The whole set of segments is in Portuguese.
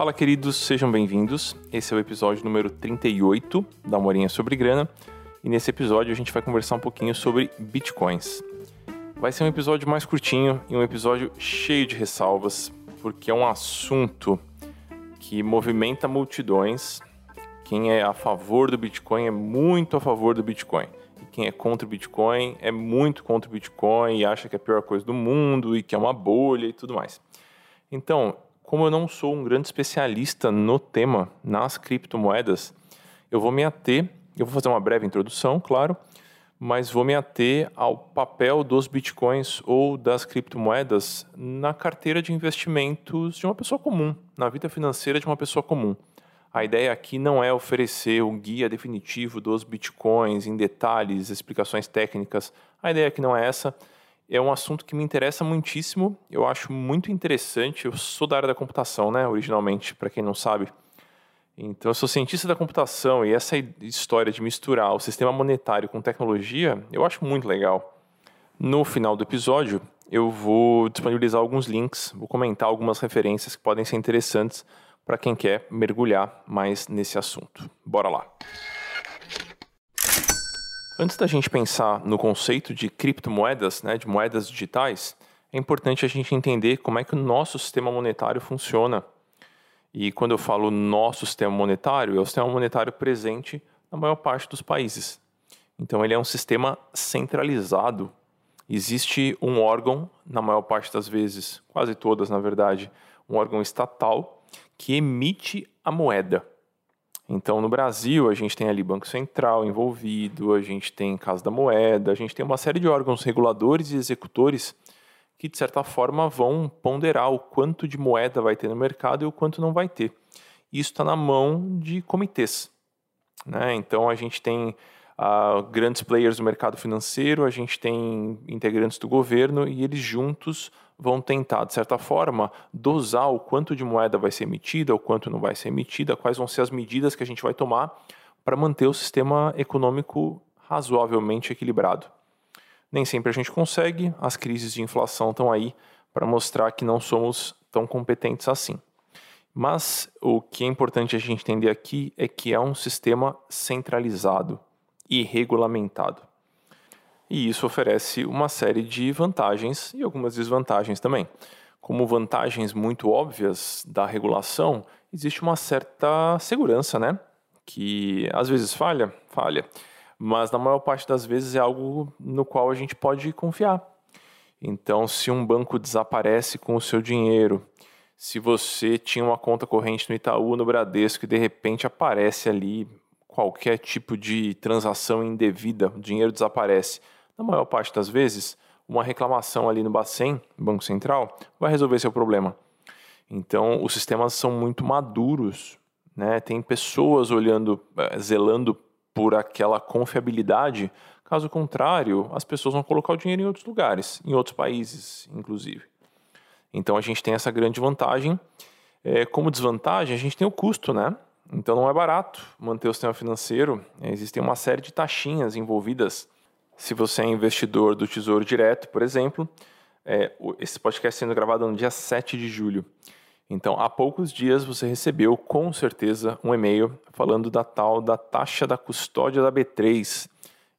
Fala, queridos, sejam bem-vindos. Esse é o episódio número 38 da Morinha sobre Grana. E nesse episódio a gente vai conversar um pouquinho sobre bitcoins. Vai ser um episódio mais curtinho e um episódio cheio de ressalvas, porque é um assunto que movimenta multidões. Quem é a favor do Bitcoin é muito a favor do Bitcoin. E quem é contra o Bitcoin é muito contra o Bitcoin e acha que é a pior coisa do mundo e que é uma bolha e tudo mais. Então, como eu não sou um grande especialista no tema, nas criptomoedas, eu vou me ater, eu vou fazer uma breve introdução, claro, mas vou me ater ao papel dos bitcoins ou das criptomoedas na carteira de investimentos de uma pessoa comum, na vida financeira de uma pessoa comum. A ideia aqui não é oferecer um guia definitivo dos bitcoins em detalhes, explicações técnicas. A ideia aqui não é essa é um assunto que me interessa muitíssimo, eu acho muito interessante. Eu sou da área da computação, né, originalmente, para quem não sabe. Então, eu sou cientista da computação e essa história de misturar o sistema monetário com tecnologia, eu acho muito legal. No final do episódio, eu vou disponibilizar alguns links, vou comentar algumas referências que podem ser interessantes para quem quer mergulhar mais nesse assunto. Bora lá! Antes da gente pensar no conceito de criptomoedas, né, de moedas digitais, é importante a gente entender como é que o nosso sistema monetário funciona. E quando eu falo nosso sistema monetário, é o sistema monetário presente na maior parte dos países. Então ele é um sistema centralizado. Existe um órgão, na maior parte das vezes, quase todas na verdade, um órgão estatal que emite a moeda. Então, no Brasil, a gente tem ali Banco Central envolvido, a gente tem Casa da Moeda, a gente tem uma série de órgãos reguladores e executores que, de certa forma, vão ponderar o quanto de moeda vai ter no mercado e o quanto não vai ter. Isso está na mão de comitês. Né? Então, a gente tem uh, grandes players do mercado financeiro, a gente tem integrantes do governo e eles juntos vão tentar, de certa forma, dosar o quanto de moeda vai ser emitida, o quanto não vai ser emitida, quais vão ser as medidas que a gente vai tomar para manter o sistema econômico razoavelmente equilibrado. Nem sempre a gente consegue, as crises de inflação estão aí para mostrar que não somos tão competentes assim. Mas o que é importante a gente entender aqui é que é um sistema centralizado e regulamentado. E isso oferece uma série de vantagens e algumas desvantagens também. Como vantagens muito óbvias da regulação, existe uma certa segurança, né? Que às vezes falha, falha, mas na maior parte das vezes é algo no qual a gente pode confiar. Então, se um banco desaparece com o seu dinheiro, se você tinha uma conta corrente no Itaú, no Bradesco, e de repente aparece ali qualquer tipo de transação indevida, o dinheiro desaparece na maior parte das vezes, uma reclamação ali no Bacen, Banco Central, vai resolver seu problema. Então, os sistemas são muito maduros, né? Tem pessoas olhando, eh, zelando por aquela confiabilidade. Caso contrário, as pessoas vão colocar o dinheiro em outros lugares, em outros países, inclusive. Então, a gente tem essa grande vantagem. É, como desvantagem, a gente tem o custo, né? Então, não é barato manter o sistema financeiro. Existem uma série de taxinhas envolvidas se você é investidor do Tesouro Direto, por exemplo, é, esse podcast sendo gravado no dia 7 de julho. Então, há poucos dias você recebeu com certeza um e-mail falando da tal da taxa da custódia da B3.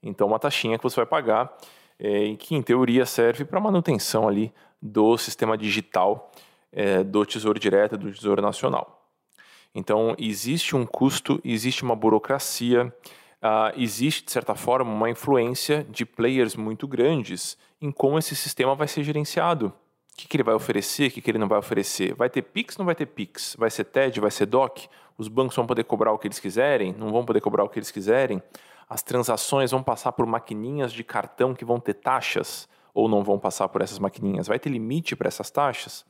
Então, uma taxinha que você vai pagar é, e que, em teoria, serve para manutenção ali do sistema digital é, do Tesouro Direto, do Tesouro Nacional. Então, existe um custo, existe uma burocracia, uh, existe, de certa forma, uma influência de players muito grandes em como esse sistema vai ser gerenciado. O que, que ele vai oferecer, o que, que ele não vai oferecer. Vai ter PIX, não vai ter PIX? Vai ser TED, vai ser DOC? Os bancos vão poder cobrar o que eles quiserem? Não vão poder cobrar o que eles quiserem? As transações vão passar por maquininhas de cartão que vão ter taxas? Ou não vão passar por essas maquininhas? Vai ter limite para essas taxas?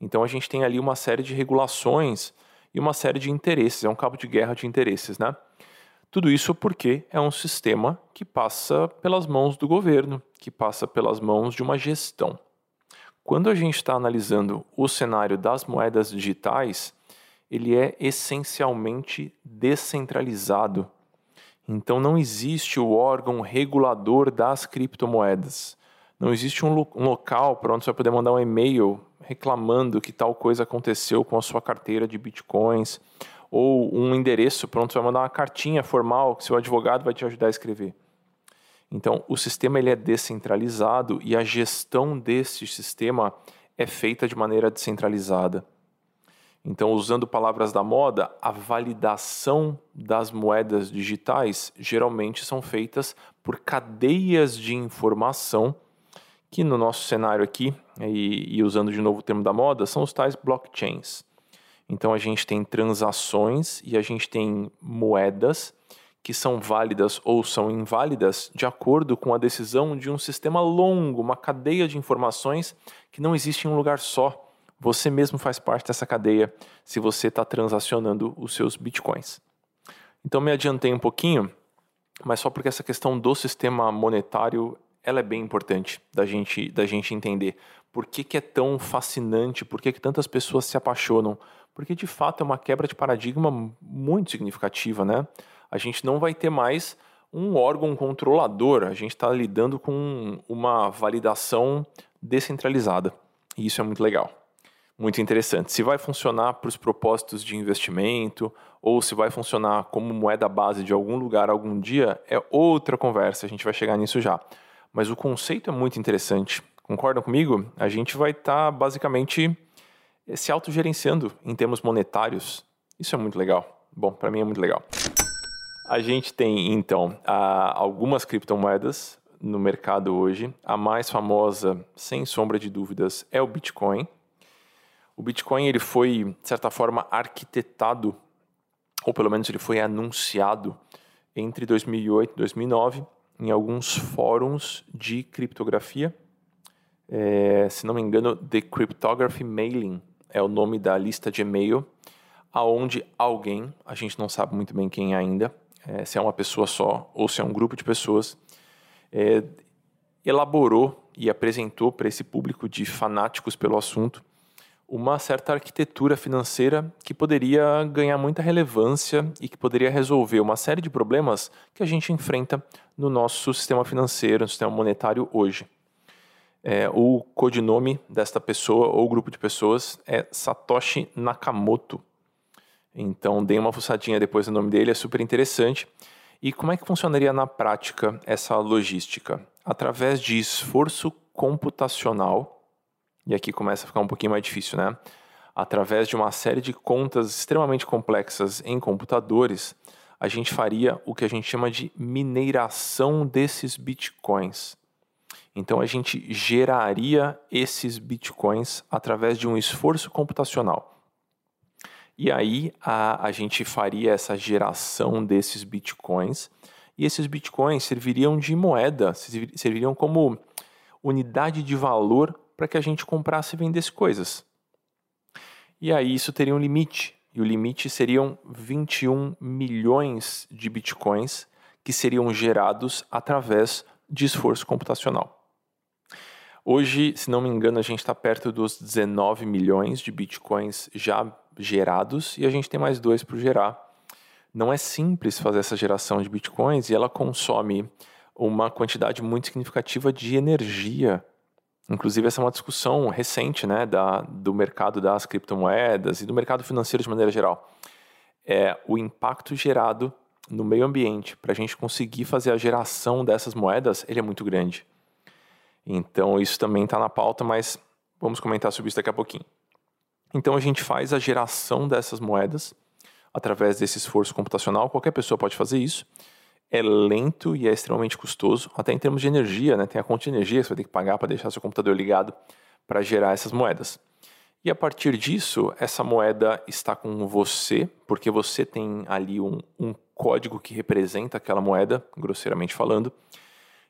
Então a gente tem ali uma série de regulações e uma série de interesses. É um cabo de guerra de interesses, né? Tudo isso porque é um sistema que passa pelas mãos do governo, que passa pelas mãos de uma gestão. Quando a gente está analisando o cenário das moedas digitais, ele é essencialmente descentralizado. Então não existe o órgão regulador das criptomoedas. Não existe um, lo um local para onde você vai poder mandar um e-mail reclamando que tal coisa aconteceu com a sua carteira de bitcoins, ou um endereço, pronto, você vai mandar uma cartinha formal que seu advogado vai te ajudar a escrever. Então, o sistema ele é descentralizado e a gestão desse sistema é feita de maneira descentralizada. Então, usando palavras da moda, a validação das moedas digitais geralmente são feitas por cadeias de informação, que no nosso cenário aqui, e, e usando de novo o termo da moda, são os tais blockchains. Então, a gente tem transações e a gente tem moedas que são válidas ou são inválidas de acordo com a decisão de um sistema longo, uma cadeia de informações que não existe em um lugar só. Você mesmo faz parte dessa cadeia se você está transacionando os seus bitcoins. Então me adiantei um pouquinho, mas só porque essa questão do sistema monetário ela é bem importante da gente, da gente entender. Por que, que é tão fascinante? Por que, que tantas pessoas se apaixonam? Porque de fato é uma quebra de paradigma muito significativa, né? a gente não vai ter mais um órgão controlador, a gente está lidando com uma validação descentralizada. E isso é muito legal, muito interessante. Se vai funcionar para os propósitos de investimento ou se vai funcionar como moeda base de algum lugar algum dia, é outra conversa, a gente vai chegar nisso já. Mas o conceito é muito interessante. Concordam comigo? A gente vai estar tá, basicamente se autogerenciando em termos monetários. Isso é muito legal. Bom, para mim é muito legal. A gente tem, então, algumas criptomoedas no mercado hoje. A mais famosa, sem sombra de dúvidas, é o Bitcoin. O Bitcoin ele foi, de certa forma, arquitetado, ou pelo menos ele foi anunciado entre 2008 e 2009 em alguns fóruns de criptografia. É, se não me engano, The Cryptography Mailing é o nome da lista de e-mail, aonde alguém, a gente não sabe muito bem quem ainda, é, se é uma pessoa só ou se é um grupo de pessoas, é, elaborou e apresentou para esse público de fanáticos pelo assunto uma certa arquitetura financeira que poderia ganhar muita relevância e que poderia resolver uma série de problemas que a gente enfrenta no nosso sistema financeiro, no sistema monetário hoje. É, o codinome desta pessoa ou grupo de pessoas é Satoshi Nakamoto. Então, dei uma fuçadinha depois no nome dele, é super interessante. E como é que funcionaria na prática essa logística? Através de esforço computacional, e aqui começa a ficar um pouquinho mais difícil, né? Através de uma série de contas extremamente complexas em computadores, a gente faria o que a gente chama de mineração desses bitcoins. Então a gente geraria esses bitcoins através de um esforço computacional. E aí a, a gente faria essa geração desses bitcoins e esses bitcoins serviriam de moeda, serviriam como unidade de valor para que a gente comprasse e vendesse coisas. E aí isso teria um limite, e o limite seriam 21 milhões de bitcoins que seriam gerados através de esforço computacional. Hoje, se não me engano, a gente está perto dos 19 milhões de bitcoins já gerados e a gente tem mais dois para gerar. Não é simples fazer essa geração de bitcoins e ela consome uma quantidade muito significativa de energia. Inclusive, essa é uma discussão recente né, da, do mercado das criptomoedas e do mercado financeiro de maneira geral. É o impacto gerado no meio ambiente para a gente conseguir fazer a geração dessas moedas, ele é muito grande. Então, isso também está na pauta, mas vamos comentar sobre isso daqui a pouquinho. Então a gente faz a geração dessas moedas através desse esforço computacional. Qualquer pessoa pode fazer isso. É lento e é extremamente custoso, até em termos de energia, né? Tem a conta de energia que você vai ter que pagar para deixar seu computador ligado para gerar essas moedas. E a partir disso, essa moeda está com você, porque você tem ali um, um código que representa aquela moeda, grosseiramente falando.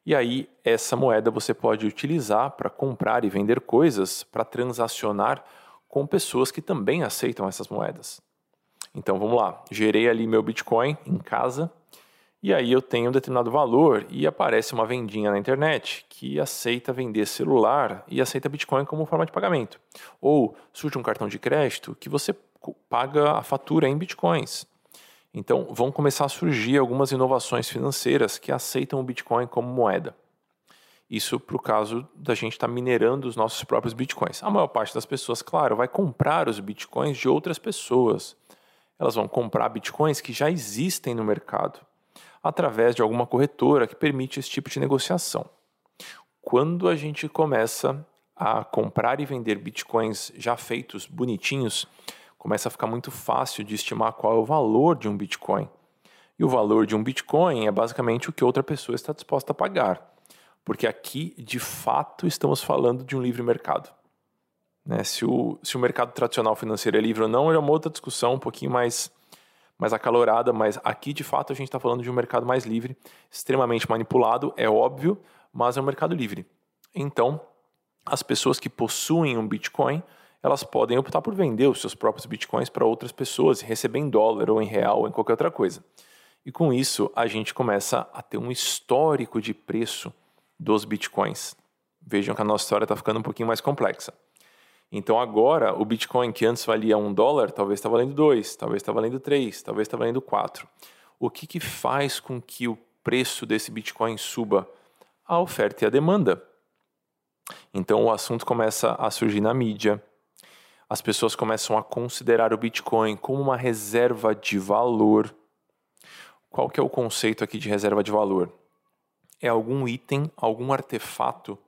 E aí, essa moeda você pode utilizar para comprar e vender coisas, para transacionar com pessoas que também aceitam essas moedas. Então vamos lá, gerei ali meu Bitcoin em casa e aí eu tenho um determinado valor e aparece uma vendinha na internet que aceita vender celular e aceita Bitcoin como forma de pagamento. Ou surge um cartão de crédito que você paga a fatura em Bitcoins. Então vão começar a surgir algumas inovações financeiras que aceitam o Bitcoin como moeda. Isso para o caso da gente estar tá minerando os nossos próprios bitcoins. A maior parte das pessoas, claro, vai comprar os bitcoins de outras pessoas. Elas vão comprar bitcoins que já existem no mercado, através de alguma corretora que permite esse tipo de negociação. Quando a gente começa a comprar e vender bitcoins já feitos, bonitinhos, começa a ficar muito fácil de estimar qual é o valor de um bitcoin. E o valor de um bitcoin é basicamente o que outra pessoa está disposta a pagar porque aqui de fato estamos falando de um livre mercado. Né? Se, o, se o mercado tradicional financeiro é livre ou não, é uma outra discussão um pouquinho mais, mais acalorada, mas aqui de fato a gente está falando de um mercado mais livre, extremamente manipulado, é óbvio, mas é um mercado livre. Então, as pessoas que possuem um Bitcoin, elas podem optar por vender os seus próprios Bitcoins para outras pessoas, receber em dólar ou em real ou em qualquer outra coisa. E com isso, a gente começa a ter um histórico de preço dos bitcoins. Vejam que a nossa história está ficando um pouquinho mais complexa. Então agora o Bitcoin que antes valia um dólar, talvez está valendo dois, talvez está valendo três, talvez está valendo quatro. O que, que faz com que o preço desse Bitcoin suba? A oferta e a demanda. Então o assunto começa a surgir na mídia. As pessoas começam a considerar o Bitcoin como uma reserva de valor. Qual que é o conceito aqui de reserva de valor? é algum item, algum artefato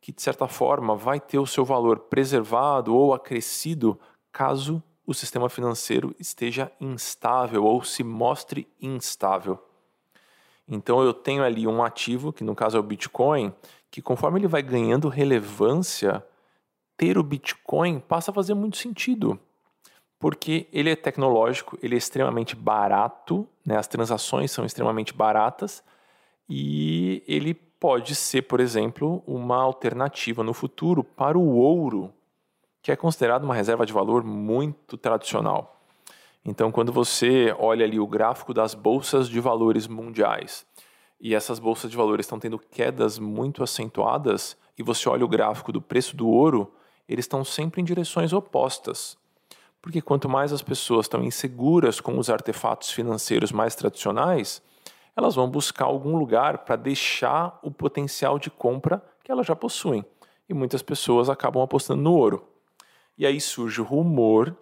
que, de certa forma, vai ter o seu valor preservado ou acrescido caso o sistema financeiro esteja instável ou se mostre instável. Então eu tenho ali um ativo, que no caso é o Bitcoin, que conforme ele vai ganhando relevância, ter o Bitcoin passa a fazer muito sentido. Porque ele é tecnológico, ele é extremamente barato, né? as transações são extremamente baratas, e ele pode ser, por exemplo, uma alternativa no futuro para o ouro, que é considerado uma reserva de valor muito tradicional. Então, quando você olha ali o gráfico das bolsas de valores mundiais e essas bolsas de valores estão tendo quedas muito acentuadas, e você olha o gráfico do preço do ouro, eles estão sempre em direções opostas. Porque quanto mais as pessoas estão inseguras com os artefatos financeiros mais tradicionais, elas vão buscar algum lugar para deixar o potencial de compra que elas já possuem. E muitas pessoas acabam apostando no ouro. E aí surge o rumor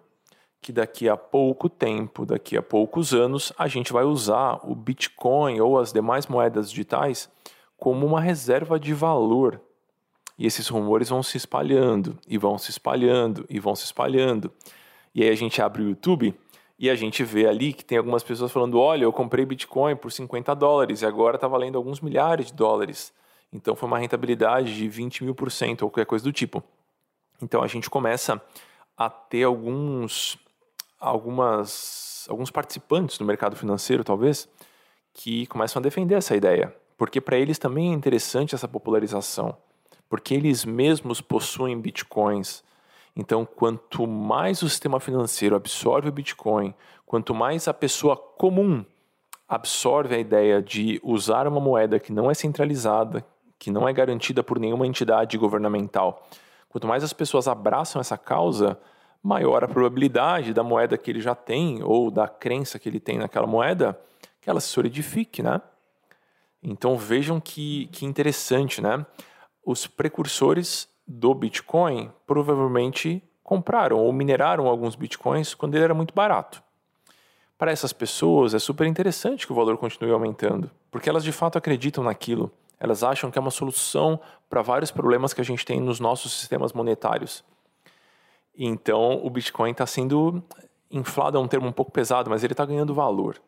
que daqui a pouco tempo, daqui a poucos anos, a gente vai usar o Bitcoin ou as demais moedas digitais como uma reserva de valor. E esses rumores vão se espalhando, e vão se espalhando, e vão se espalhando. E aí a gente abre o YouTube e a gente vê ali que tem algumas pessoas falando: olha, eu comprei Bitcoin por 50 dólares e agora está valendo alguns milhares de dólares. Então foi uma rentabilidade de 20 mil por cento ou qualquer coisa do tipo. Então a gente começa a ter alguns, algumas, alguns participantes do mercado financeiro, talvez, que começam a defender essa ideia. Porque para eles também é interessante essa popularização. Porque eles mesmos possuem bitcoins então, quanto mais o sistema financeiro absorve o Bitcoin, quanto mais a pessoa comum absorve a ideia de usar uma moeda que não é centralizada, que não é garantida por nenhuma entidade governamental, quanto mais as pessoas abraçam essa causa, maior a probabilidade da moeda que ele já tem ou da crença que ele tem naquela moeda que ela se solidifique, né? Então vejam que, que interessante, né? Os precursores do Bitcoin provavelmente compraram ou mineraram alguns Bitcoins quando ele era muito barato. Para essas pessoas é super interessante que o valor continue aumentando, porque elas de fato acreditam naquilo. Elas acham que é uma solução para vários problemas que a gente tem nos nossos sistemas monetários. Então o Bitcoin está sendo inflado, é um termo um pouco pesado, mas ele está ganhando valor.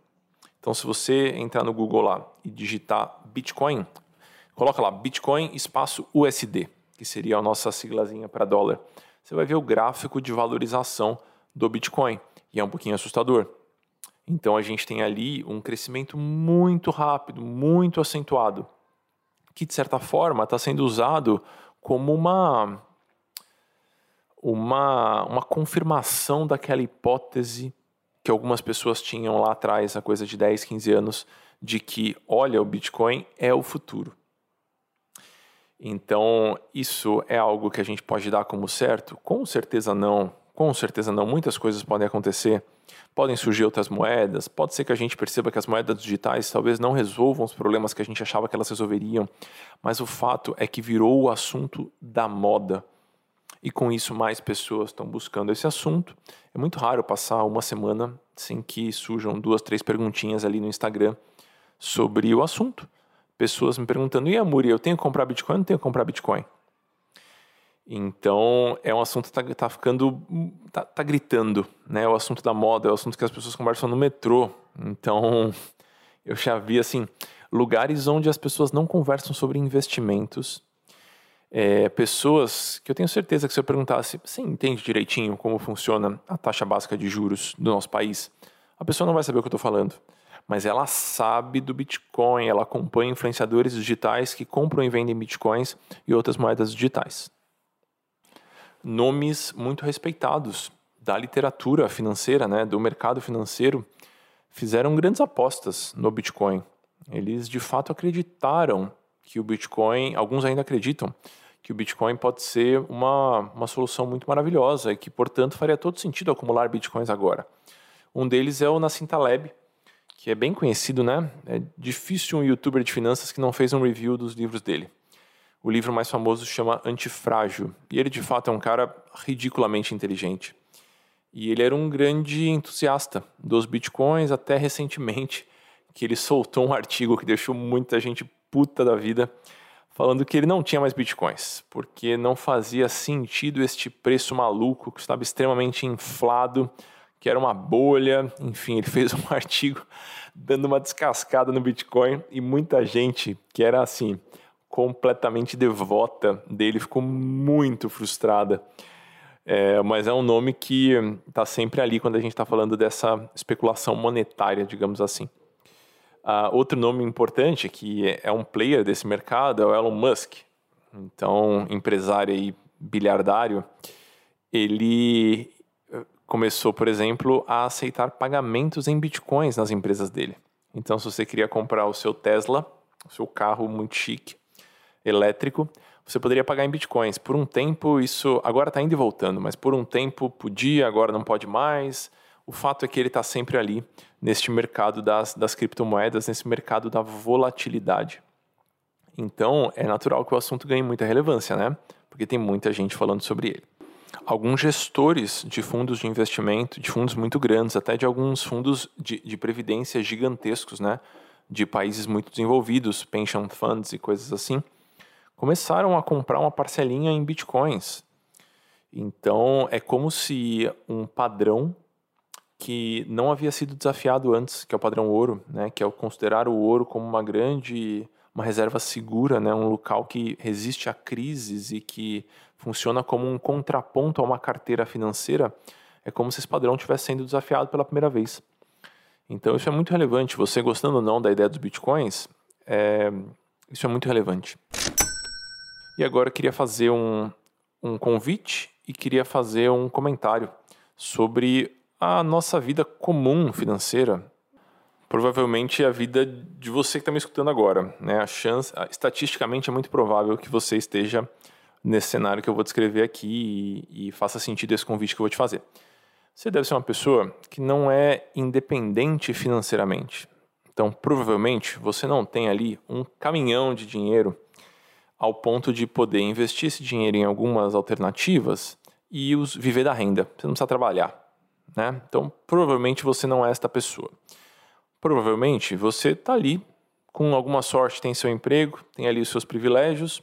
Então, se você entrar no Google lá e digitar Bitcoin, coloca lá Bitcoin espaço USD que seria a nossa siglazinha para dólar, você vai ver o gráfico de valorização do Bitcoin e é um pouquinho assustador. Então a gente tem ali um crescimento muito rápido, muito acentuado, que de certa forma está sendo usado como uma, uma, uma confirmação daquela hipótese que algumas pessoas tinham lá atrás, a coisa de 10, 15 anos, de que, olha, o Bitcoin é o futuro. Então, isso é algo que a gente pode dar como certo? Com certeza não, Com certeza não, muitas coisas podem acontecer. Podem surgir outras moedas, pode ser que a gente perceba que as moedas digitais talvez não resolvam os problemas que a gente achava que elas resolveriam, mas o fato é que virou o assunto da moda. E com isso, mais pessoas estão buscando esse assunto. É muito raro passar uma semana sem que surjam duas, três perguntinhas ali no Instagram sobre o assunto. Pessoas me perguntando: e a Muri, eu tenho que comprar Bitcoin ou não tenho que comprar Bitcoin? Então, é um assunto que está tá ficando. Tá, tá, gritando, né? É o assunto da moda, é o assunto que as pessoas conversam no metrô. Então, eu já vi, assim, lugares onde as pessoas não conversam sobre investimentos. É, pessoas que eu tenho certeza que se eu perguntasse, você entende direitinho como funciona a taxa básica de juros do nosso país? A pessoa não vai saber o que eu estou falando. Mas ela sabe do Bitcoin, ela acompanha influenciadores digitais que compram e vendem Bitcoins e outras moedas digitais nomes muito respeitados da literatura financeira, né, do mercado financeiro, fizeram grandes apostas no Bitcoin. Eles de fato acreditaram que o Bitcoin, alguns ainda acreditam, que o Bitcoin pode ser uma, uma solução muito maravilhosa e que, portanto, faria todo sentido acumular Bitcoins agora. Um deles é o Nassim Taleb, que é bem conhecido, né? É difícil um youtuber de finanças que não fez um review dos livros dele. O livro mais famoso chama Antifrágil. E ele, de fato, é um cara ridiculamente inteligente. E ele era um grande entusiasta dos bitcoins até recentemente, que ele soltou um artigo que deixou muita gente puta da vida, falando que ele não tinha mais bitcoins, porque não fazia sentido este preço maluco, que estava extremamente inflado, que era uma bolha. Enfim, ele fez um artigo dando uma descascada no Bitcoin e muita gente que era assim completamente devota dele, ficou muito frustrada. É, mas é um nome que está sempre ali quando a gente está falando dessa especulação monetária, digamos assim. Uh, outro nome importante que é um player desse mercado é o Elon Musk. Então, empresário e bilhardário, ele começou, por exemplo, a aceitar pagamentos em bitcoins nas empresas dele. Então, se você queria comprar o seu Tesla, o seu carro muito chique, elétrico, você poderia pagar em bitcoins. Por um tempo, isso agora está indo e voltando, mas por um tempo podia, agora não pode mais. O fato é que ele está sempre ali neste mercado das, das criptomoedas, nesse mercado da volatilidade. Então, é natural que o assunto ganhe muita relevância, né? Porque tem muita gente falando sobre ele. Alguns gestores de fundos de investimento, de fundos muito grandes, até de alguns fundos de, de previdência gigantescos, né? De países muito desenvolvidos, pension funds e coisas assim, começaram a comprar uma parcelinha em bitcoins. Então é como se um padrão que não havia sido desafiado antes, que é o padrão ouro, né, que é o considerar o ouro como uma grande, uma reserva segura, né, um local que resiste a crises e que funciona como um contraponto a uma carteira financeira, é como se esse padrão estivesse sendo desafiado pela primeira vez. Então isso é muito relevante. Você gostando ou não da ideia dos bitcoins, é, isso é muito relevante. E agora eu queria fazer um, um convite e queria fazer um comentário sobre a nossa vida comum financeira. Provavelmente a vida de você que está me escutando agora. Né? A chance, estatisticamente, é muito provável que você esteja nesse cenário que eu vou descrever aqui e, e faça sentido esse convite que eu vou te fazer. Você deve ser uma pessoa que não é independente financeiramente. Então, provavelmente, você não tem ali um caminhão de dinheiro ao ponto de poder investir esse dinheiro em algumas alternativas e os, viver da renda. Você não precisa trabalhar. Né? Então, provavelmente você não é esta pessoa. Provavelmente você está ali, com alguma sorte, tem seu emprego, tem ali os seus privilégios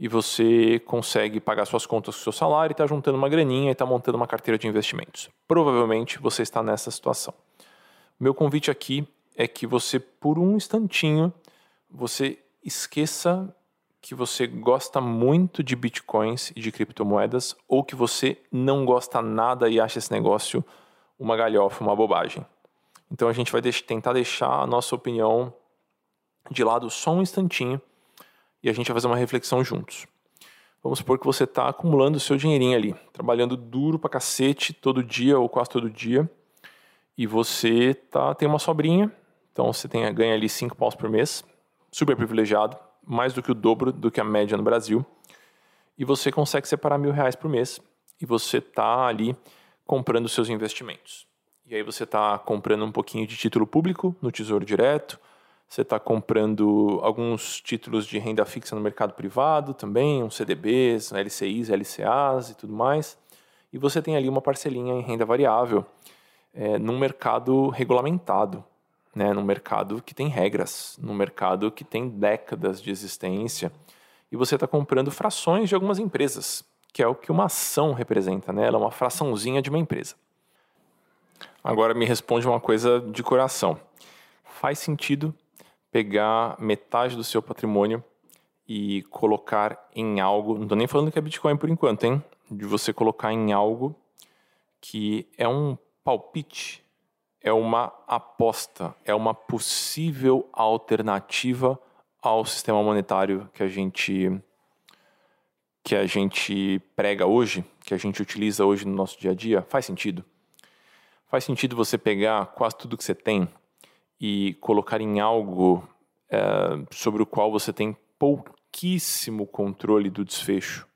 e você consegue pagar suas contas com seu salário e está juntando uma graninha e está montando uma carteira de investimentos. Provavelmente você está nessa situação. Meu convite aqui é que você, por um instantinho, você esqueça que você gosta muito de bitcoins e de criptomoedas ou que você não gosta nada e acha esse negócio uma galhofa, uma bobagem. Então a gente vai tentar deixar a nossa opinião de lado só um instantinho e a gente vai fazer uma reflexão juntos. Vamos supor que você está acumulando o seu dinheirinho ali, trabalhando duro pra cacete todo dia ou quase todo dia, e você tá, tem uma sobrinha, então você tem, ganha ali 5 paus por mês, super privilegiado, mais do que o dobro do que a média no Brasil, e você consegue separar mil reais por mês e você está ali comprando seus investimentos. E aí você está comprando um pouquinho de título público no Tesouro Direto, você está comprando alguns títulos de renda fixa no mercado privado também, uns CDBs, LCIs, LCAs e tudo mais. E você tem ali uma parcelinha em renda variável é, num mercado regulamentado, né, num mercado que tem regras, num mercado que tem décadas de existência. E você está comprando frações de algumas empresas, que é o que uma ação representa, né? Ela é uma fraçãozinha de uma empresa. Agora me responde uma coisa de coração. Faz sentido pegar metade do seu patrimônio e colocar em algo, não estou nem falando que é Bitcoin por enquanto, hein? De você colocar em algo que é um palpite, é uma aposta, é uma possível alternativa ao sistema monetário que a gente que a gente prega hoje, que a gente utiliza hoje no nosso dia a dia, faz sentido? Faz sentido você pegar quase tudo que você tem e colocar em algo é, sobre o qual você tem pouquíssimo controle do desfecho.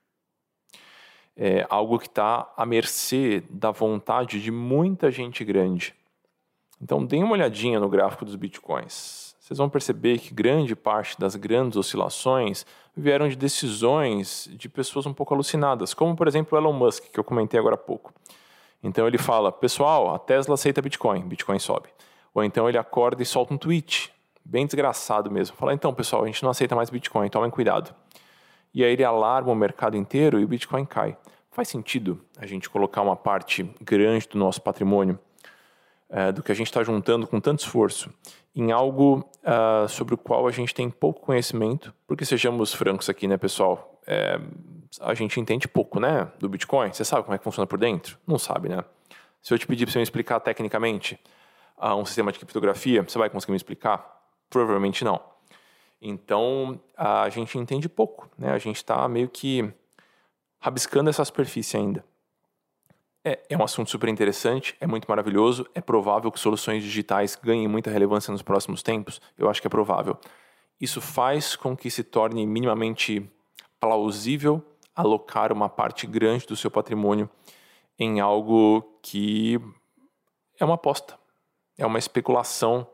É algo que está à mercê da vontade de muita gente grande. Então, deem uma olhadinha no gráfico dos bitcoins. Vocês vão perceber que grande parte das grandes oscilações vieram de decisões de pessoas um pouco alucinadas, como por exemplo Elon Musk, que eu comentei agora há pouco. Então ele fala: pessoal, a Tesla aceita Bitcoin, Bitcoin sobe. Ou então ele acorda e solta um tweet, bem desgraçado mesmo. Fala: então pessoal, a gente não aceita mais Bitcoin, tomem cuidado. E aí ele alarma o mercado inteiro e o Bitcoin cai. Faz sentido a gente colocar uma parte grande do nosso patrimônio, é, do que a gente está juntando com tanto esforço, em algo uh, sobre o qual a gente tem pouco conhecimento, porque sejamos francos aqui, né, pessoal? É, a gente entende pouco, né, do Bitcoin. Você sabe como é que funciona por dentro? Não sabe, né? Se eu te pedir para você me explicar tecnicamente uh, um sistema de criptografia, você vai conseguir me explicar? Provavelmente não. Então, a gente entende pouco, né? A gente está meio que rabiscando essa superfície ainda. É, é um assunto super interessante, é muito maravilhoso. É provável que soluções digitais ganhem muita relevância nos próximos tempos? Eu acho que é provável. Isso faz com que se torne minimamente plausível alocar uma parte grande do seu patrimônio em algo que é uma aposta, é uma especulação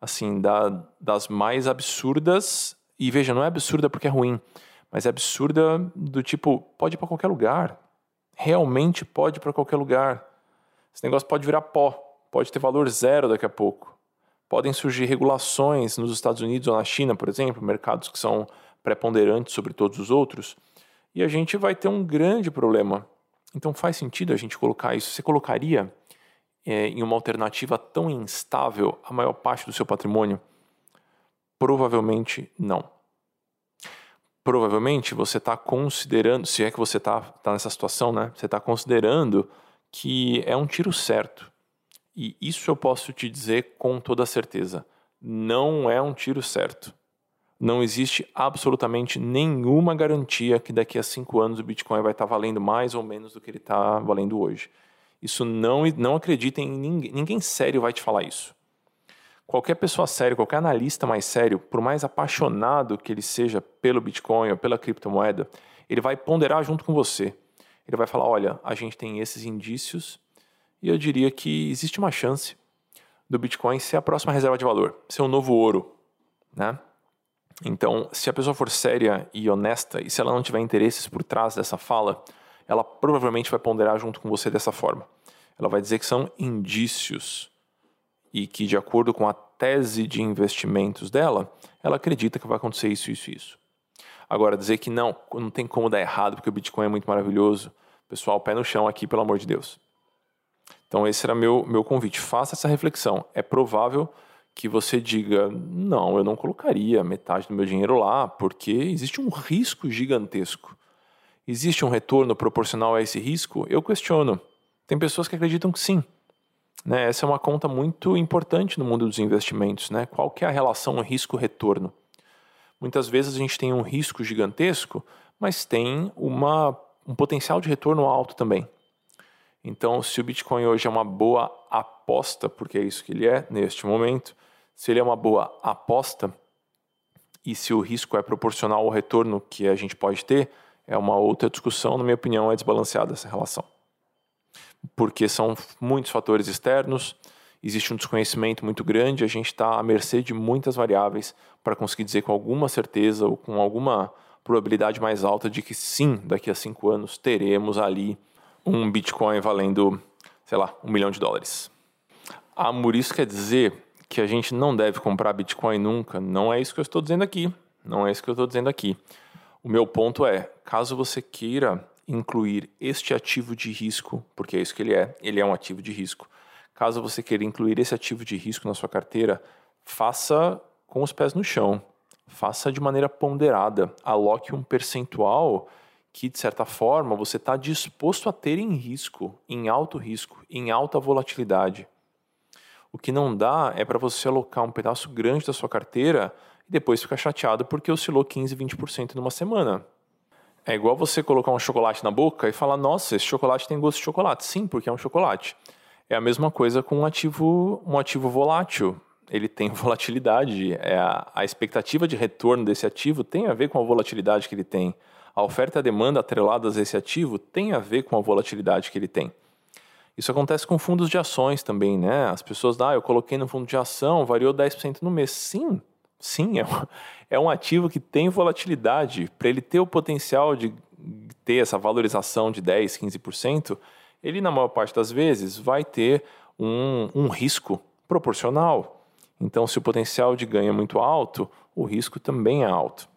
assim da, das mais absurdas. E veja, não é absurda porque é ruim, mas é absurda do tipo pode ir para qualquer lugar realmente pode ir para qualquer lugar. Esse negócio pode virar pó, pode ter valor zero daqui a pouco. Podem surgir regulações nos Estados Unidos ou na China, por exemplo, mercados que são preponderantes sobre todos os outros, e a gente vai ter um grande problema. Então faz sentido a gente colocar isso. Você colocaria é, em uma alternativa tão instável a maior parte do seu patrimônio? Provavelmente não provavelmente você está considerando, se é que você está tá nessa situação, né? Você está considerando que é um tiro certo. E isso eu posso te dizer com toda certeza. Não é um tiro certo. Não existe absolutamente nenhuma garantia que daqui a cinco anos o Bitcoin vai estar tá valendo mais ou menos do que ele está valendo hoje. Isso não, não acredita em ninguém. Ninguém sério vai te falar isso qualquer pessoa séria, qualquer analista mais sério, por mais apaixonado que ele seja pelo Bitcoin ou pela criptomoeda, ele vai ponderar junto com você. Ele vai falar: olha, a gente tem esses indícios e eu diria que existe uma chance do Bitcoin ser a próxima reserva de valor, ser um novo ouro, né? Então, se a pessoa for séria e honesta e se ela não tiver interesses por trás dessa fala, ela provavelmente vai ponderar junto com você dessa forma. Ela vai dizer que são indícios e que, de acordo com a tese de investimentos dela, ela acredita que vai acontecer isso, isso, isso. Agora, dizer que não, não tem como dar errado porque o Bitcoin é muito maravilhoso, pessoal, pé no chão aqui, pelo amor de Deus. Então, esse era meu, meu convite. Faça essa reflexão. É provável que você diga: não, eu não colocaria metade do meu dinheiro lá, porque existe um risco gigantesco. Existe um retorno proporcional a esse risco? Eu questiono. Tem pessoas que acreditam que sim. Né? Essa é uma conta muito importante no mundo dos investimentos. Né? Qual que é a relação risco-retorno? Muitas vezes a gente tem um risco gigantesco, mas tem uma, um potencial de retorno alto também. Então, se o Bitcoin hoje é uma boa aposta, porque é isso que ele é neste momento, se ele é uma boa aposta e se o risco é proporcional ao retorno que a gente pode ter, é uma outra discussão, na minha opinião, é desbalanceada essa relação. porque são muitos fatores externos, existe um desconhecimento muito grande, a gente está à mercê de muitas variáveis para conseguir dizer com alguma certeza ou com alguma probabilidade mais alta de que sim, daqui a cinco anos teremos ali um Bitcoin valendo, sei lá, um milhão de dólares. Ah, isso quer dizer que a gente não deve comprar Bitcoin nunca? Não é isso que eu estou dizendo aqui. Não é isso que eu estou dizendo aqui. O meu ponto é, caso você queira incluir este ativo de risco, porque é isso que ele é, ele é um ativo de risco. Caso você queira incluir esse ativo de risco na sua carteira, faça com os pés no chão, faça de maneira ponderada, aloque um percentual que, de certa forma, você está disposto a ter em risco, em alto risco, em alta volatilidade. O que não dá é para você alocar um pedaço grande da sua carteira e depois ficar chateado porque oscilou 15, 20% numa semana. É igual você colocar um chocolate na boca e falar: nossa, esse chocolate tem gosto de chocolate. Sim, porque é um chocolate. É a mesma coisa com um ativo, um ativo volátil. Ele tem volatilidade. É a, a expectativa de retorno desse ativo tem a ver com a volatilidade que ele tem. A oferta e a demanda atreladas a esse ativo tem a ver com a volatilidade que ele tem. Isso acontece com fundos de ações também, né? As pessoas, ah, eu coloquei no fundo de ação, variou 10% no mês. Sim, Sim, é um, é um ativo que tem volatilidade. Para ele ter o potencial de ter essa valorização de 10%, 15%, ele, na maior parte das vezes, vai ter um, um risco proporcional. Então, se o potencial de ganho é muito alto, o risco também é alto.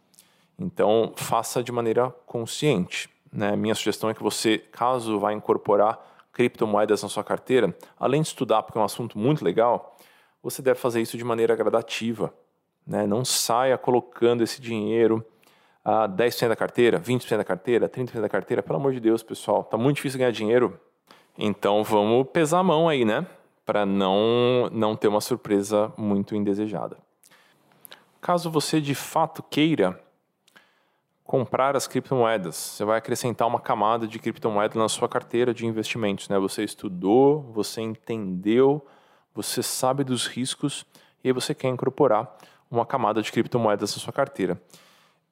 Então, faça de maneira consciente. Né? Minha sugestão é que você, caso vá incorporar criptomoedas na sua carteira, além de estudar, porque é um assunto muito legal, você deve fazer isso de maneira gradativa. Né? Não saia colocando esse dinheiro a 10% da carteira, 20% da carteira, 30% da carteira. Pelo amor de Deus, pessoal, tá muito difícil ganhar dinheiro. Então vamos pesar a mão aí, né? Para não, não ter uma surpresa muito indesejada. Caso você de fato queira comprar as criptomoedas, você vai acrescentar uma camada de criptomoeda na sua carteira de investimentos, né? Você estudou, você entendeu, você sabe dos riscos e aí você quer incorporar uma camada de criptomoedas na sua carteira.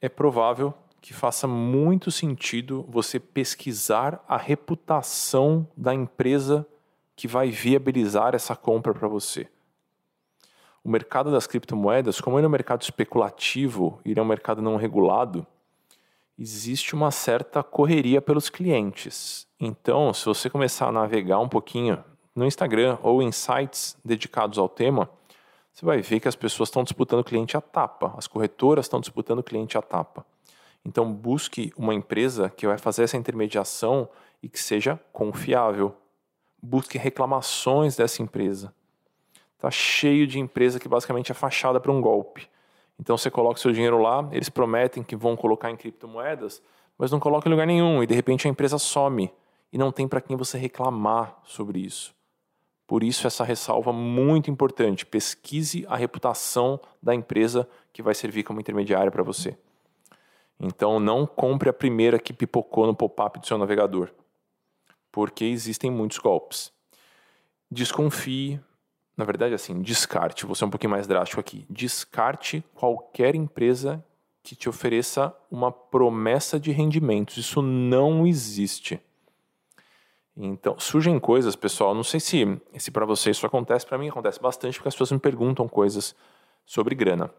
É provável que faça muito sentido você pesquisar a reputação da empresa que vai viabilizar essa compra para você. O mercado das criptomoedas, como ele é um mercado especulativo ele é um mercado não regulado, existe uma certa correria pelos clientes. Então, se você começar a navegar um pouquinho no Instagram ou em sites dedicados ao tema, você vai ver que as pessoas estão disputando cliente à tapa, as corretoras estão disputando cliente à tapa. Então, busque uma empresa que vai fazer essa intermediação e que seja confiável. Busque reclamações dessa empresa. Está cheio de empresa que basicamente é fachada para um golpe. Então, você coloca seu dinheiro lá, eles prometem que vão colocar em criptomoedas, mas não coloca em lugar nenhum e de repente a empresa some e não tem para quem você reclamar sobre isso. Por isso, essa ressalva muito importante: pesquise a reputação da empresa que vai servir como intermediária para você. Então, não compre a primeira que pipocou no pop-up do seu navegador, porque existem muitos golpes. Desconfie, na verdade, assim, descarte. Vou ser um pouquinho mais drástico aqui. Descarte qualquer empresa que te ofereça uma promessa de rendimentos. Isso não existe. Então, surgem coisas, pessoal, não sei se, se para vocês isso acontece, para mim acontece bastante, porque as pessoas me perguntam coisas sobre grana.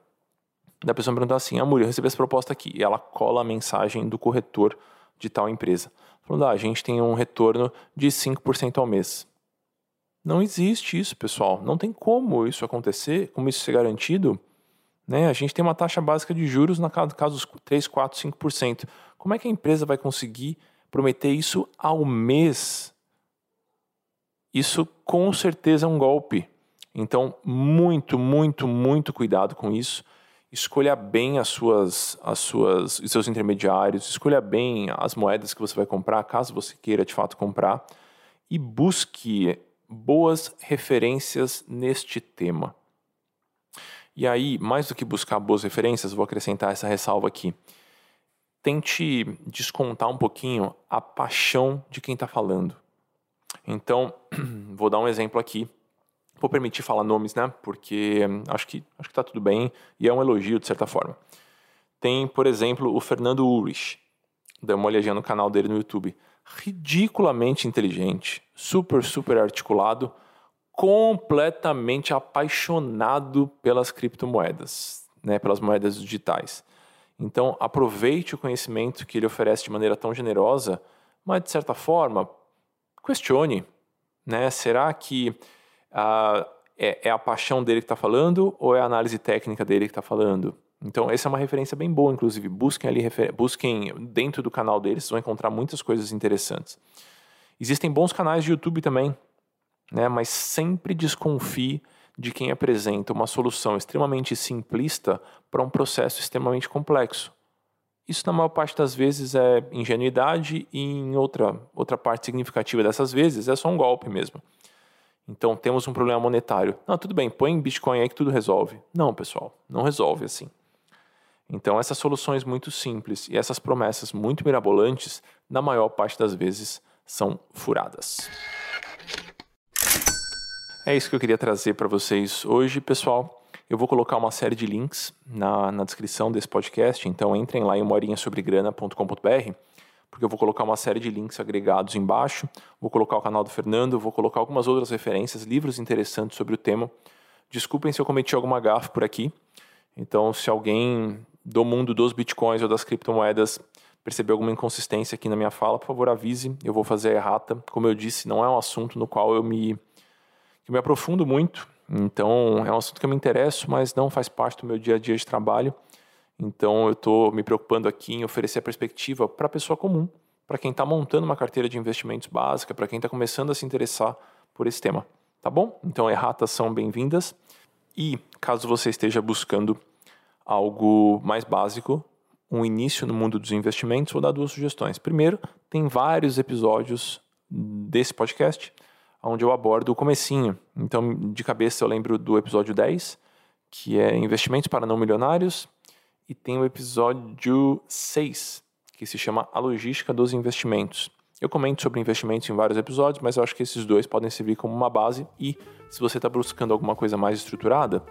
Da pessoa me perguntar assim, Amor, eu recebi essa proposta aqui, e ela cola a mensagem do corretor de tal empresa. Falando, ah, a gente tem um retorno de 5% ao mês. Não existe isso, pessoal. Não tem como isso acontecer, como isso ser garantido. Né? A gente tem uma taxa básica de juros na caso dos 3, 4, 5%. Como é que a empresa vai conseguir prometer isso ao mês, isso com certeza é um golpe. Então, muito, muito, muito cuidado com isso. Escolha bem as suas, as suas, os seus intermediários, escolha bem as moedas que você vai comprar, caso você queira de fato comprar, e busque boas referências neste tema. E aí, mais do que buscar boas referências, vou acrescentar essa ressalva aqui tente descontar um pouquinho a paixão de quem está falando. Então, vou dar um exemplo aqui. Vou permitir falar nomes, né? Porque acho que acho que está tudo bem e é um elogio de certa forma. Tem, por exemplo, o Fernando Ulrich. Dê uma olhadinha no canal dele no YouTube. ridiculamente inteligente, super, super articulado, completamente apaixonado pelas criptomoedas, né, pelas moedas digitais. Então, aproveite o conhecimento que ele oferece de maneira tão generosa, mas de certa forma, questione, né? Será que ah, é, é, a paixão dele que está falando ou é a análise técnica dele que está falando? Então, essa é uma referência bem boa, inclusive. Busquem ali, busquem dentro do canal deles, vocês vão encontrar muitas coisas interessantes. Existem bons canais de YouTube também, né? mas sempre desconfie de quem apresenta uma solução extremamente simplista para um processo extremamente complexo. Isso, na maior parte das vezes, é ingenuidade, e em outra, outra parte significativa dessas vezes é só um golpe mesmo. Então, temos um problema monetário. Não, tudo bem, põe Bitcoin aí que tudo resolve. Não, pessoal, não resolve assim. Então, essas soluções muito simples e essas promessas muito mirabolantes, na maior parte das vezes, são furadas. É isso que eu queria trazer para vocês hoje, pessoal. Eu vou colocar uma série de links na, na descrição desse podcast, então entrem lá em morinhasobregrana.com.br, porque eu vou colocar uma série de links agregados embaixo. Vou colocar o canal do Fernando, vou colocar algumas outras referências, livros interessantes sobre o tema. Desculpem se eu cometi alguma gafe por aqui. Então, se alguém do mundo dos bitcoins ou das criptomoedas perceber alguma inconsistência aqui na minha fala, por favor avise, eu vou fazer a errata. Como eu disse, não é um assunto no qual eu me, eu me aprofundo muito, então é um assunto que eu me interesso, mas não faz parte do meu dia a dia de trabalho. Então eu estou me preocupando aqui em oferecer a perspectiva para a pessoa comum, para quem está montando uma carteira de investimentos básica, para quem está começando a se interessar por esse tema. Tá bom? Então erratas são bem-vindas. E caso você esteja buscando algo mais básico, um início no mundo dos investimentos, vou dar duas sugestões. Primeiro, tem vários episódios desse podcast onde eu abordo o comecinho. Então, de cabeça eu lembro do episódio 10, que é investimentos para não milionários, e tem o episódio 6, que se chama A Logística dos Investimentos. Eu comento sobre investimentos em vários episódios, mas eu acho que esses dois podem servir como uma base e se você está buscando alguma coisa mais estruturada,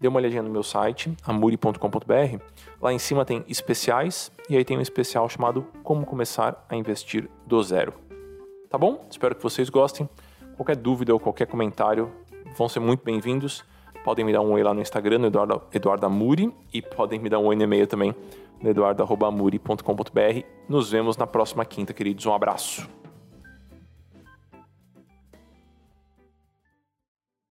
dê uma olhadinha no meu site, amuri.com.br. Lá em cima tem especiais e aí tem um especial chamado Como Começar a Investir do Zero. Tá bom? Espero que vocês gostem. Qualquer dúvida ou qualquer comentário vão ser muito bem-vindos. Podem me dar um oi lá no Instagram, no Eduardo, Eduardo Amuri, e podem me dar um oi no e-mail também, no eduardo.amuri.com.br. Nos vemos na próxima quinta, queridos. Um abraço.